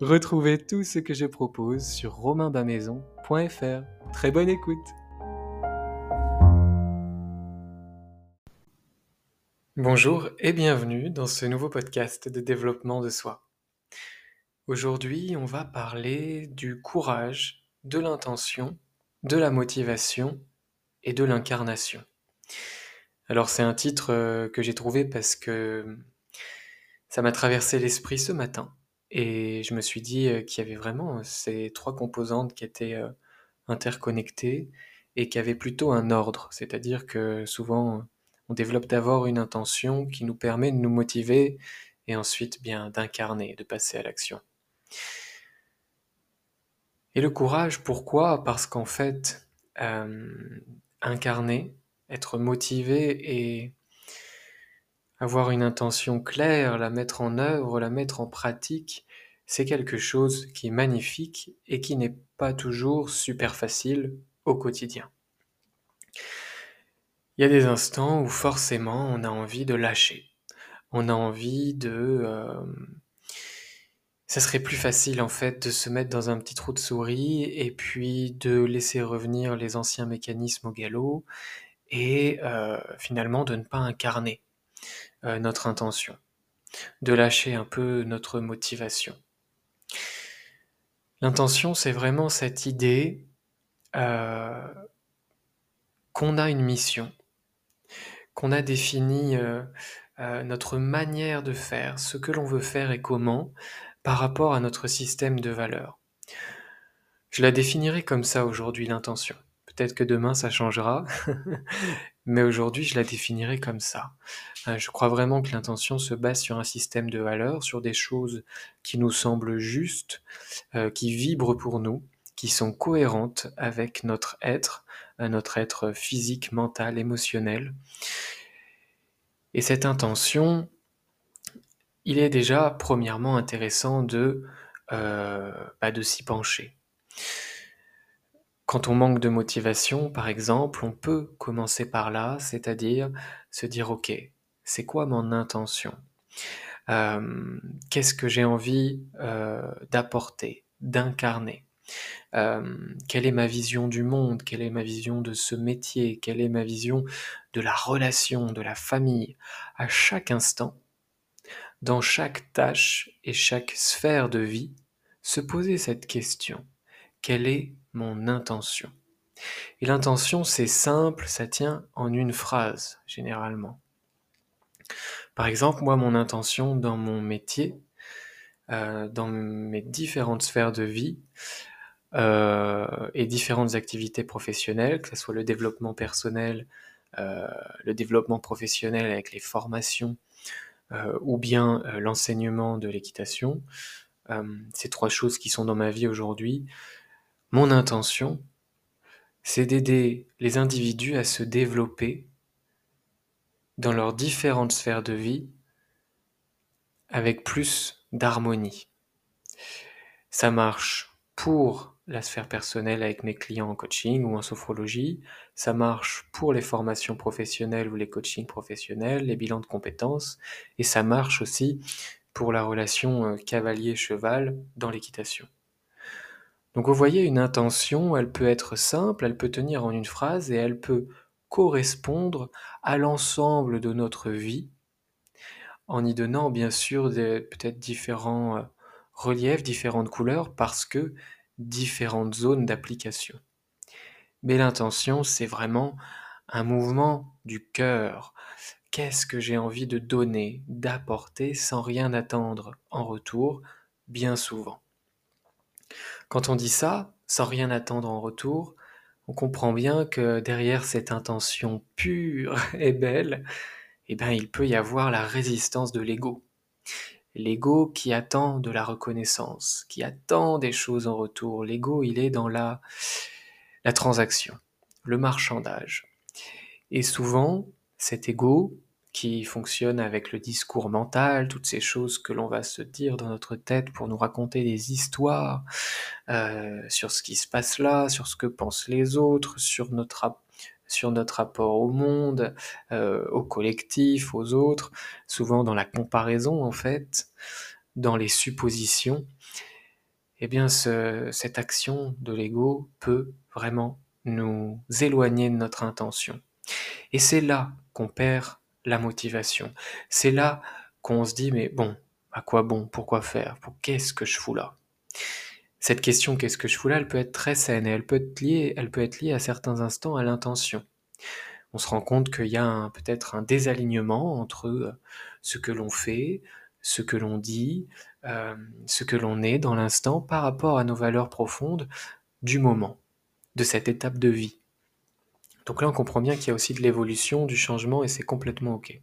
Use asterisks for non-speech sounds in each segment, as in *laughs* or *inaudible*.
Retrouvez tout ce que je propose sur romainbamaison.fr. Très bonne écoute Bonjour et bienvenue dans ce nouveau podcast de développement de soi. Aujourd'hui, on va parler du courage, de l'intention, de la motivation et de l'incarnation. Alors c'est un titre euh, que j'ai trouvé parce que ça m'a traversé l'esprit ce matin et je me suis dit euh, qu'il y avait vraiment euh, ces trois composantes qui étaient euh, interconnectées et qui avaient plutôt un ordre. C'est-à-dire que souvent, on développe d'abord une intention qui nous permet de nous motiver et ensuite bien d'incarner, de passer à l'action. Et le courage, pourquoi? Parce qu'en fait, incarner, être motivé et avoir une intention claire, la mettre en œuvre, la mettre en pratique, c'est quelque chose qui est magnifique et qui n'est pas toujours super facile au quotidien. Il y a des instants où forcément on a envie de lâcher. On a envie de... Euh, ça serait plus facile en fait de se mettre dans un petit trou de souris et puis de laisser revenir les anciens mécanismes au galop et euh, finalement de ne pas incarner euh, notre intention, de lâcher un peu notre motivation. L'intention, c'est vraiment cette idée euh, qu'on a une mission, qu'on a défini euh, euh, notre manière de faire, ce que l'on veut faire et comment, par rapport à notre système de valeurs. Je la définirai comme ça aujourd'hui, l'intention. Peut-être que demain ça changera, *laughs* mais aujourd'hui je la définirai comme ça. Euh, je crois vraiment que l'intention se base sur un système de valeurs, sur des choses qui nous semblent justes, euh, qui vibrent pour nous, qui sont cohérentes avec notre être, euh, notre être physique, mental, émotionnel. Et cette intention, il est déjà premièrement intéressant de, bah, de s'y pencher. Quand on manque de motivation, par exemple, on peut commencer par là, c'est-à-dire se dire ok, c'est quoi mon intention? Euh, Qu'est-ce que j'ai envie euh, d'apporter, d'incarner? Euh, Quelle est ma vision du monde? Quelle est ma vision de ce métier? Quelle est ma vision de la relation, de la famille? À chaque instant, dans chaque tâche et chaque sphère de vie, se poser cette question. Quelle est mon intention. Et l'intention, c'est simple, ça tient en une phrase, généralement. Par exemple, moi, mon intention dans mon métier, euh, dans mes différentes sphères de vie euh, et différentes activités professionnelles, que ce soit le développement personnel, euh, le développement professionnel avec les formations, ou bien l'enseignement de l'équitation, ces trois choses qui sont dans ma vie aujourd'hui, mon intention, c'est d'aider les individus à se développer dans leurs différentes sphères de vie avec plus d'harmonie. Ça marche pour la sphère personnelle avec mes clients en coaching ou en sophrologie, ça marche pour les formations professionnelles ou les coachings professionnels, les bilans de compétences, et ça marche aussi pour la relation euh, cavalier-cheval dans l'équitation. Donc vous voyez, une intention, elle peut être simple, elle peut tenir en une phrase et elle peut correspondre à l'ensemble de notre vie, en y donnant bien sûr peut-être différents euh, reliefs, différentes couleurs, parce que différentes zones d'application. Mais l'intention, c'est vraiment un mouvement du cœur. Qu'est-ce que j'ai envie de donner, d'apporter sans rien attendre en retour, bien souvent? Quand on dit ça, sans rien attendre en retour, on comprend bien que derrière cette intention pure *laughs* et belle, eh ben, il peut y avoir la résistance de l'ego l'ego qui attend de la reconnaissance, qui attend des choses en retour. L'ego, il est dans la, la transaction, le marchandage. Et souvent, cet ego qui fonctionne avec le discours mental, toutes ces choses que l'on va se dire dans notre tête pour nous raconter des histoires euh, sur ce qui se passe là, sur ce que pensent les autres, sur notre sur notre rapport au monde, euh, au collectif, aux autres, souvent dans la comparaison en fait, dans les suppositions, eh bien cette action de l'ego peut vraiment nous éloigner de notre intention. Et c'est là qu'on perd la motivation. C'est là qu'on se dit mais bon, à quoi bon? Pourquoi faire? Pour qu'est-ce que je fous là? Cette question qu'est-ce que je fous là, elle peut être très saine et elle peut être liée, elle peut être liée à certains instants à l'intention. On se rend compte qu'il y a peut-être un désalignement entre euh, ce que l'on fait, ce que l'on dit, euh, ce que l'on est dans l'instant par rapport à nos valeurs profondes du moment, de cette étape de vie. Donc là, on comprend bien qu'il y a aussi de l'évolution, du changement, et c'est complètement OK.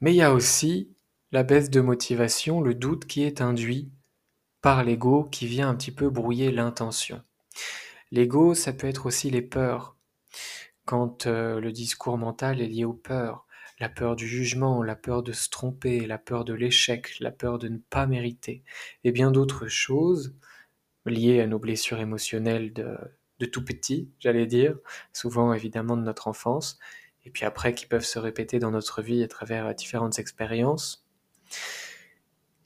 Mais il y a aussi la baisse de motivation, le doute qui est induit par l'ego qui vient un petit peu brouiller l'intention. L'ego, ça peut être aussi les peurs. Quand euh, le discours mental est lié aux peurs, la peur du jugement, la peur de se tromper, la peur de l'échec, la peur de ne pas mériter, et bien d'autres choses liées à nos blessures émotionnelles de, de tout petit, j'allais dire, souvent évidemment de notre enfance, et puis après qui peuvent se répéter dans notre vie à travers différentes expériences.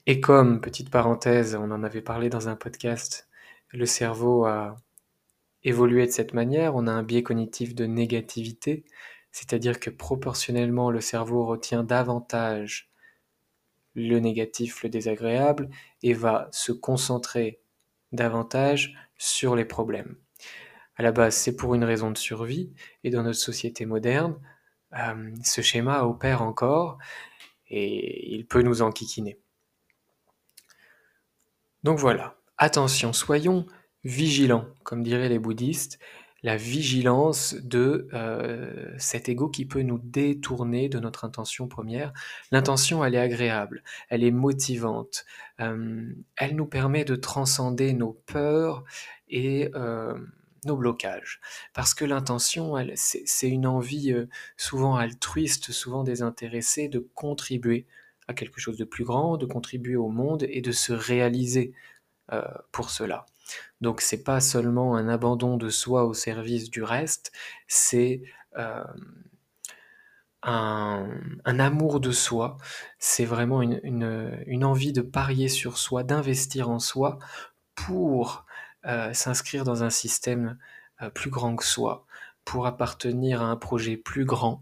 Et comme, petite parenthèse, on en avait parlé dans un podcast, le cerveau a évolué de cette manière, on a un biais cognitif de négativité, c'est-à-dire que proportionnellement le cerveau retient davantage le négatif, le désagréable, et va se concentrer davantage sur les problèmes. À la base, c'est pour une raison de survie, et dans notre société moderne, euh, ce schéma opère encore, et il peut nous enquiquiner. Donc voilà, attention, soyons vigilants, comme diraient les bouddhistes, la vigilance de euh, cet ego qui peut nous détourner de notre intention première. L'intention, elle est agréable, elle est motivante, euh, elle nous permet de transcender nos peurs et nos blocages. Parce que l'intention, c'est une envie souvent altruiste, souvent désintéressée de contribuer à quelque chose de plus grand, de contribuer au monde et de se réaliser euh, pour cela. Donc c'est pas seulement un abandon de soi au service du reste, c'est euh, un, amour de soi, c'est vraiment une, envie de parier sur soi, d'investir en soi pour euh, s'inscrire dans un système plus grand que soi, pour appartenir à un projet plus grand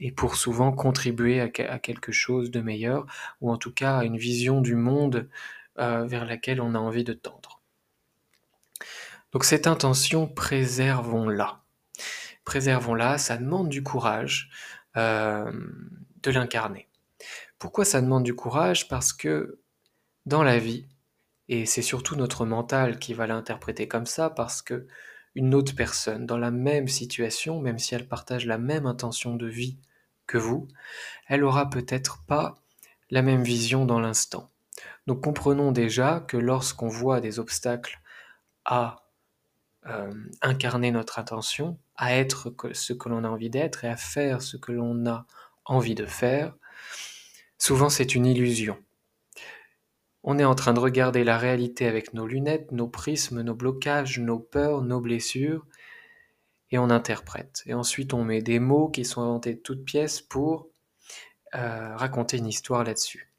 et pour souvent contribuer à, quelque chose de meilleur, ou en tout cas à une vision du monde euh, vers laquelle on a envie de tendre. Donc cette intention, préservons-la. Préservons-la, ça demande du courage euh, de l'incarner. Pourquoi ça demande du courage? Parce que dans la vie, et c'est surtout notre mental qui va l'interpréter comme ça, parce que une autre personne dans la même situation, même si elle partage la même intention de vie que vous, elle aura peut-être pas la même vision dans l'instant. Donc comprenons déjà que lorsqu'on voit des obstacles à euh, incarner notre attention, à être ce que l'on a envie d'être et à faire ce que l'on a envie de faire, souvent c'est une illusion. On est en train de regarder la réalité avec nos lunettes, nos prismes, nos blocages, nos peurs, nos blessures, et on interprète. Et ensuite, on met des mots qui sont inventés de toutes pièces pour euh, raconter une histoire là-dessus.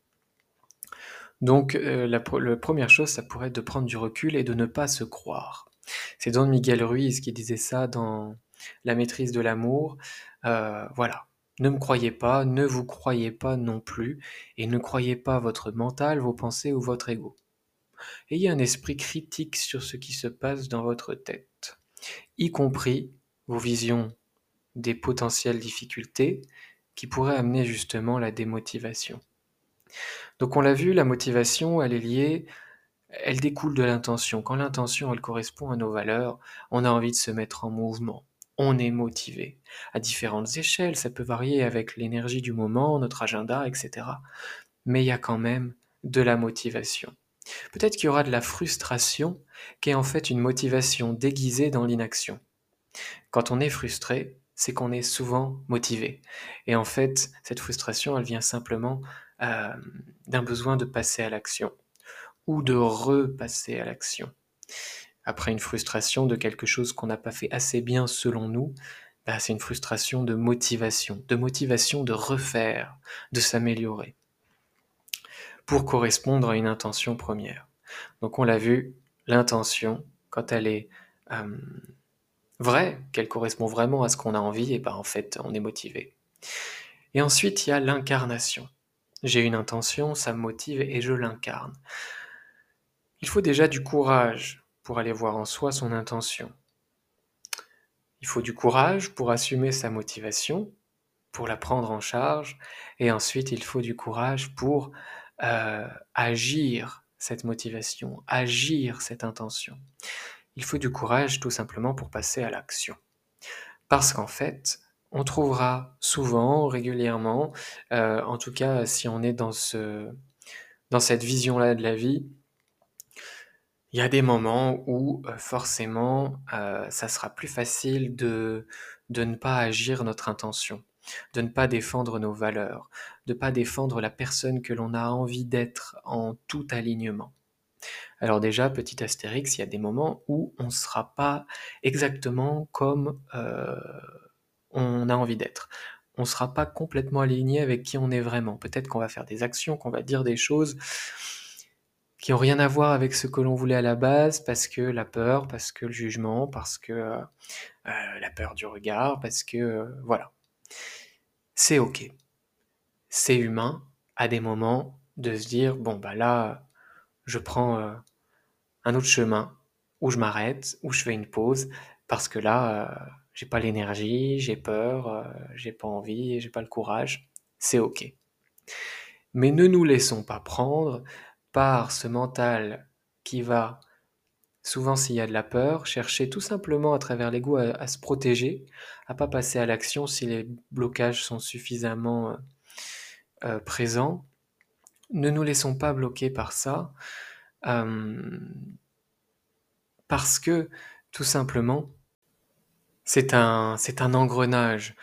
Donc, euh, la, première chose, ça pourrait être de prendre du recul et de ne pas se croire. C'est Don Miguel Ruiz qui disait ça dans La maîtrise de l'amour. Euh, voilà, ne me croyez pas, ne vous croyez pas non plus, et ne croyez pas votre mental, vos pensées ou votre ego. Ayez un esprit critique sur ce qui se passe dans votre tête, y compris vos visions des potentielles difficultés qui pourraient amener justement la démotivation. Donc on l'a vu, la motivation, elle est liée, elle découle de l'intention. Quand l'intention, elle correspond à nos valeurs, on a envie de se mettre en mouvement on est motivé. À différentes échelles, ça peut varier avec l'énergie du moment, notre agenda, etc. Mais il y a quand même de la motivation. Peut-être qu'il y aura de la frustration, qui est en fait une motivation déguisée dans l'inaction. Quand on est frustré, c'est qu'on est souvent motivé. Et en fait, cette frustration, elle vient simplement euh, d'un besoin de passer à l'action ou de repasser à l'action après une frustration de quelque chose qu'on n'a pas fait assez bien selon nous, bah, c'est une frustration de motivation, de motivation de refaire, de s'améliorer, pour correspondre à une intention première. Donc on l'a vu, l'intention, quand elle est euh, vraie, qu'elle correspond vraiment à ce qu'on a envie, et ben en fait on est motivé. Et ensuite il y a l'incarnation. J'ai une intention, ça me motive et je l'incarne. Il faut déjà du courage pour aller voir en soi son intention. Il faut du courage pour assumer sa motivation, pour la prendre en charge, et ensuite il faut du courage pour euh, agir cette motivation, agir cette intention. Il faut du courage tout simplement pour passer à l'action. Parce qu'en fait, on trouvera souvent, régulièrement, euh, en tout cas si on est dans, ce, dans cette vision-là de la vie, il y a des moments où euh, forcément euh, ça sera plus facile de, ne pas agir notre intention, de ne pas défendre nos valeurs, de ne pas défendre la personne que l'on a envie d'être en tout alignement. Alors déjà, petit astérix, il y a des moments où on ne sera pas exactement comme euh, on a envie d'être. On ne sera pas complètement aligné avec qui on est vraiment. Peut-être qu'on va faire des actions, qu'on va dire des choses qui ont rien à voir avec ce que l'on voulait à la base, parce que la peur, parce que le jugement, parce que euh, euh, la peur du regard, parce que euh, voilà. C'est ok. C'est humain à des moments de se dire bon bah là je prends un autre chemin où je m'arrête, où je fais une pause parce que là j'ai pas l'énergie, j'ai peur, j'ai pas envie, j'ai pas le courage. C'est ok. Mais ne nous laissons pas prendre par ce mental qui va, souvent s'il y a de la peur, chercher tout simplement à travers l'ego à, se protéger, à pas passer à l'action si les blocages sont suffisamment euh, euh, présents. Ne nous laissons pas bloquer par ça, euh, parce que tout simplement, c'est un, c'est un engrenage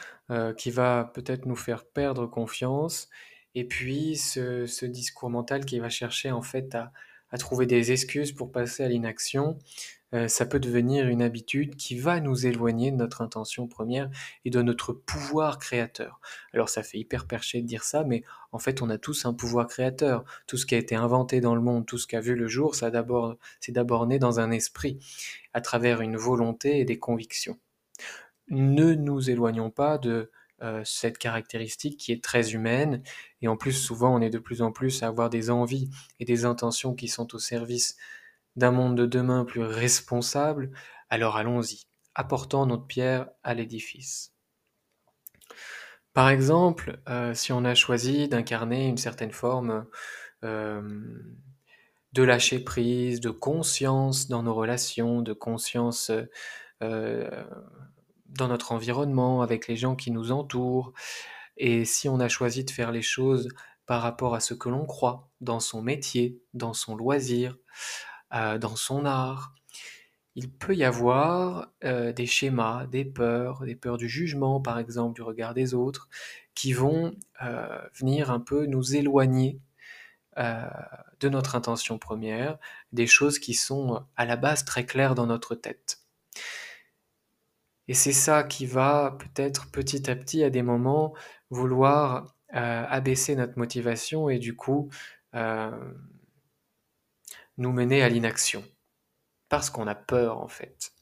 qui va peut-être nous faire perdre confiance et puis ce, discours mental qui va chercher en fait à, trouver des excuses pour passer à l'inaction, euh, ça peut devenir une habitude qui va nous éloigner de notre intention première et de notre pouvoir créateur. Alors ça fait hyper perché de dire ça, mais en fait on a tous un pouvoir créateur. Tout ce qui a été inventé dans le monde, tout ce qui a vu le jour, ça d'abord, c'est d'abord né dans un esprit, à travers une volonté et des convictions. Ne nous éloignons pas de cette caractéristique qui est très humaine. Et en plus, souvent, on est de plus en plus à avoir des envies et des intentions qui sont au service d'un monde de demain plus responsable. Alors allons-y, apportons notre pierre à l'édifice. Par exemple, euh, si on a choisi d'incarner une certaine forme euh, de lâcher prise, de conscience dans nos relations, de conscience dans notre environnement, avec les gens qui nous entourent. Et si on a choisi de faire les choses par rapport à ce que l'on croit, dans son métier, dans son loisir, euh, dans son art, il peut y avoir euh, des schémas, des peurs, des peurs du jugement, par exemple, du regard des autres, qui vont euh, venir un peu nous éloigner de notre intention première, des choses qui sont à la base très claires dans notre tête. Et c'est ça qui va peut-être petit à petit à des moments vouloir euh, abaisser notre motivation et du coup euh, nous mener à l'inaction. Parce qu'on a peur en fait.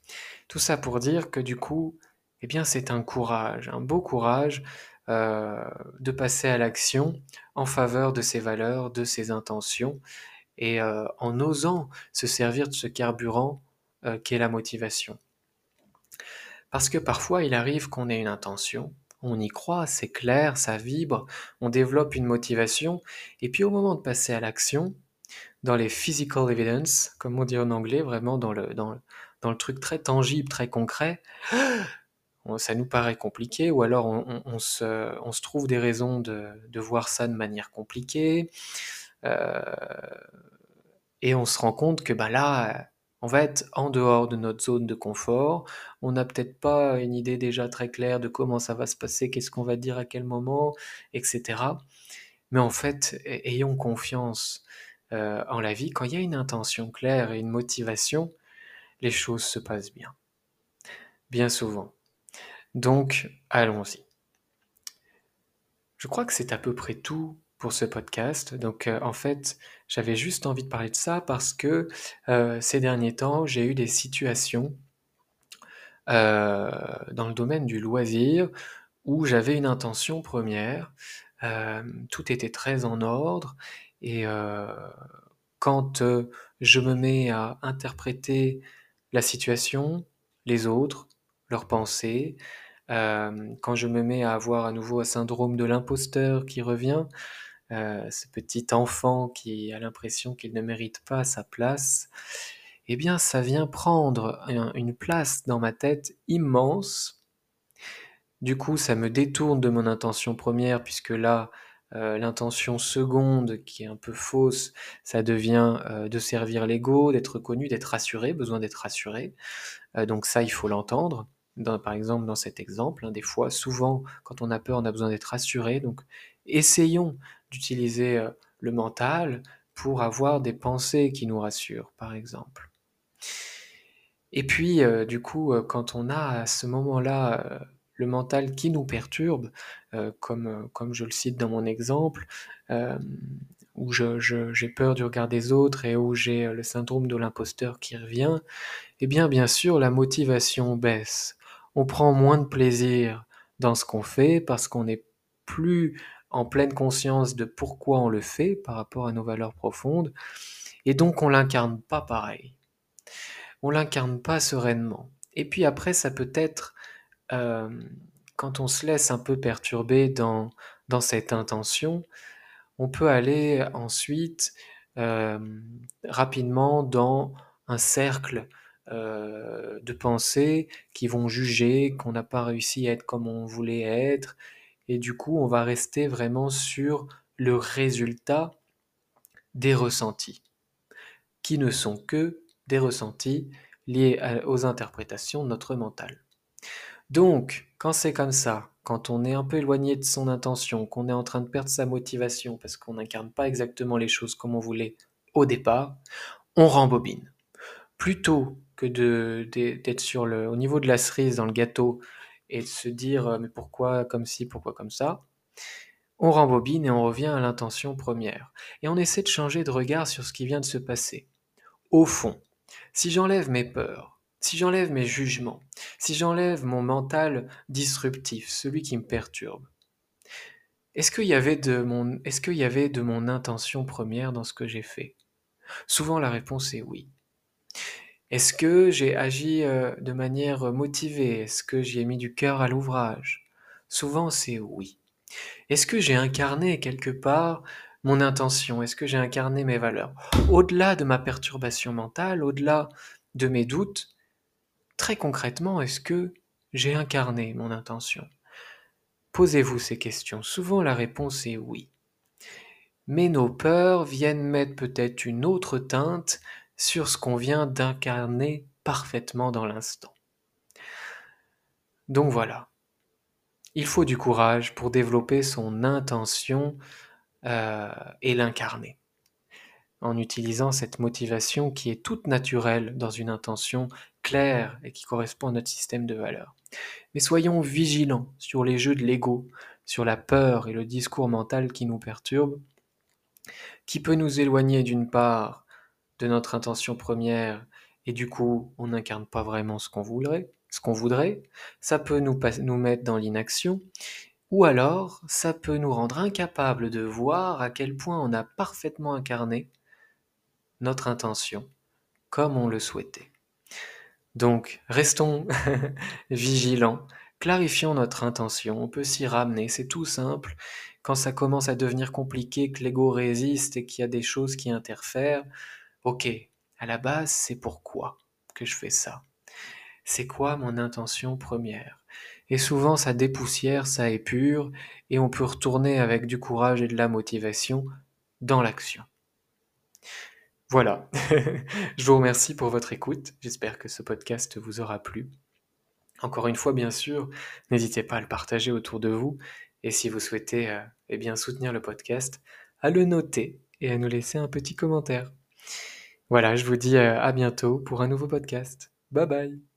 Tout ça pour dire que du coup, eh bien c'est un courage, un beau courage euh, de passer à l'action en faveur de ses valeurs, de ses intentions, et en osant se servir de ce carburant qu'est la motivation. Parce que parfois, il arrive qu'on ait une intention, on y croit, c'est clair, ça vibre, on développe une motivation, et puis au moment de passer à l'action, dans les physical evidence, comme on dit en anglais, vraiment dans le, dans, dans le truc très tangible, très concret, *gasps* ça nous paraît compliqué, ou alors on, se, on se, trouve des raisons de, de, voir ça de manière compliquée, euh, et on se rend compte que bah là, on va être en dehors de notre zone de confort. On n'a peut-être pas une idée déjà très claire de comment ça va se passer, qu'est-ce qu'on va dire à quel moment, etc. Mais en fait, ayons confiance euh, en la vie. Quand il y a une intention claire et une motivation, les choses se passent bien. Bien souvent. Donc, allons-y. Je crois que c'est à peu près tout pour ce podcast. Donc euh, en fait, j'avais juste envie de parler de ça parce que euh, ces derniers temps, j'ai eu des situations euh, dans le domaine du loisir où j'avais une intention première, tout était très en ordre et quand je me mets à interpréter la situation, les autres, leurs pensées, quand je me mets à avoir à nouveau un syndrome de l'imposteur qui revient, euh, ce petit enfant qui a l'impression qu'il ne mérite pas sa place, eh bien ça vient prendre une place dans ma tête immense. Du coup, ça me détourne de mon intention première, puisque là, euh, l'intention seconde, qui est un peu fausse, ça devient euh, de servir l'ego, d'être connu, d'être rassuré, besoin d'être rassuré. donc ça, il faut l'entendre. par exemple, dans cet exemple, hein, des fois, souvent, quand on a peur, on a besoin d'être rassuré. Donc, essayons d'utiliser euh, le mental pour avoir des pensées qui nous rassurent, par exemple. Et puis, euh, du coup, euh, quand on a à ce moment-là le mental qui nous perturbe, comme, comme je le cite dans mon exemple, où j'ai peur du regard des autres et où j'ai le syndrome de l'imposteur qui revient, eh bien, bien sûr, la motivation baisse. On prend moins de plaisir dans ce qu'on fait parce qu'on n'est plus en pleine conscience de pourquoi on le fait par rapport à nos valeurs profondes, et donc on l'incarne pas pareil. On l'incarne pas sereinement. Et puis après, ça peut être euh, quand on se laisse un peu perturber dans, cette intention, on peut aller ensuite euh, rapidement dans un cercle euh, de pensées qui vont juger qu'on n'a pas réussi à être comme on voulait être, et du coup on va rester vraiment sur le résultat des ressentis, qui ne sont que des ressentis liés aux interprétations de notre mental. Donc, quand c'est comme ça, quand on est un peu éloigné de son intention, qu'on est en train de perdre sa motivation parce qu'on n'incarne pas exactement les choses comme on voulait au départ, on rembobine. Plutôt que d'être sur le, au niveau de la cerise dans le gâteau et de se dire euh, mais pourquoi comme ci, pourquoi comme ça, on rembobine et on revient à l'intention première. Et on essaie de changer de regard sur ce qui vient de se passer. Au fond, si j'enlève mes peurs, si j'enlève mes jugements, si j'enlève mon mental disruptif, celui qui me perturbe, est-ce qu'il y avait de mon, est-ce qu'il y avait de mon intention première dans ce que j'ai fait? Souvent la réponse est oui. Est-ce que j'ai agi euh, de manière motivée? Est-ce que j'y ai mis du cœur à l'ouvrage? Souvent c'est oui. Est-ce que j'ai incarné quelque part mon intention? Est-ce que j'ai incarné mes valeurs? Au-delà de ma perturbation mentale, au-delà de mes doutes, très concrètement, est-ce que j'ai incarné mon intention? Posez-vous ces questions. Souvent la réponse est oui. Mais nos peurs viennent mettre peut-être une autre teinte sur ce qu'on vient d'incarner parfaitement dans l'instant. Donc voilà, il faut du courage pour développer son intention euh, et l'incarner. en utilisant cette motivation qui est toute naturelle dans une intention claire et qui correspond à notre système de valeurs. Mais soyons vigilants sur les jeux de l'ego, sur la peur et le discours mental qui nous perturbe, qui peut nous éloigner d'une part de notre intention première et du coup on n'incarne pas vraiment ce qu'on voudrait, ça peut nous, nous mettre dans l'inaction, ou alors ça peut nous rendre incapables de voir à quel point on a parfaitement incarné notre intention comme on le souhaitait. Donc, restons *laughs* vigilants, clarifions notre intention, on peut s'y ramener, c'est tout simple. Quand ça commence à devenir compliqué, que l'ego résiste et qu'il y a des choses qui interfèrent, ok, à la base, c'est pourquoi que je fais ça? C'est quoi mon intention première? Et souvent, ça dépoussière, ça épure, et on peut retourner avec du courage et de la motivation dans l'action. Voilà, *laughs* je vous remercie pour votre écoute, j'espère que ce podcast vous aura plu. Encore une fois, bien sûr, n'hésitez pas à le partager autour de vous, et si vous souhaitez euh, eh bien, soutenir le podcast, à le noter et à nous laisser un petit commentaire. Voilà, je vous dis euh, à bientôt pour un nouveau podcast. Bye bye